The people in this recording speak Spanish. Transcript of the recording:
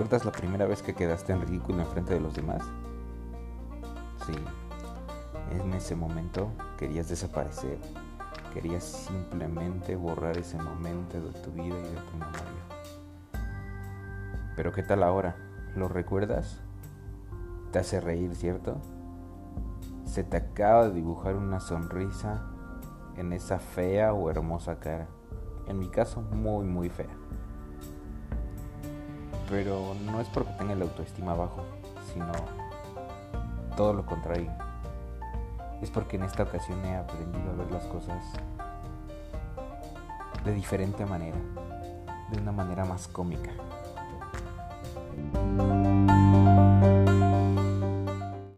¿Recuerdas la primera vez que quedaste en ridículo enfrente de los demás? Sí, en ese momento querías desaparecer. Querías simplemente borrar ese momento de tu vida y de tu memoria. Pero ¿qué tal ahora? ¿Lo recuerdas? Te hace reír, ¿cierto? Se te acaba de dibujar una sonrisa en esa fea o hermosa cara. En mi caso, muy, muy fea. Pero no es porque tenga la autoestima bajo, sino todo lo contrario. Es porque en esta ocasión he aprendido a ver las cosas de diferente manera, de una manera más cómica.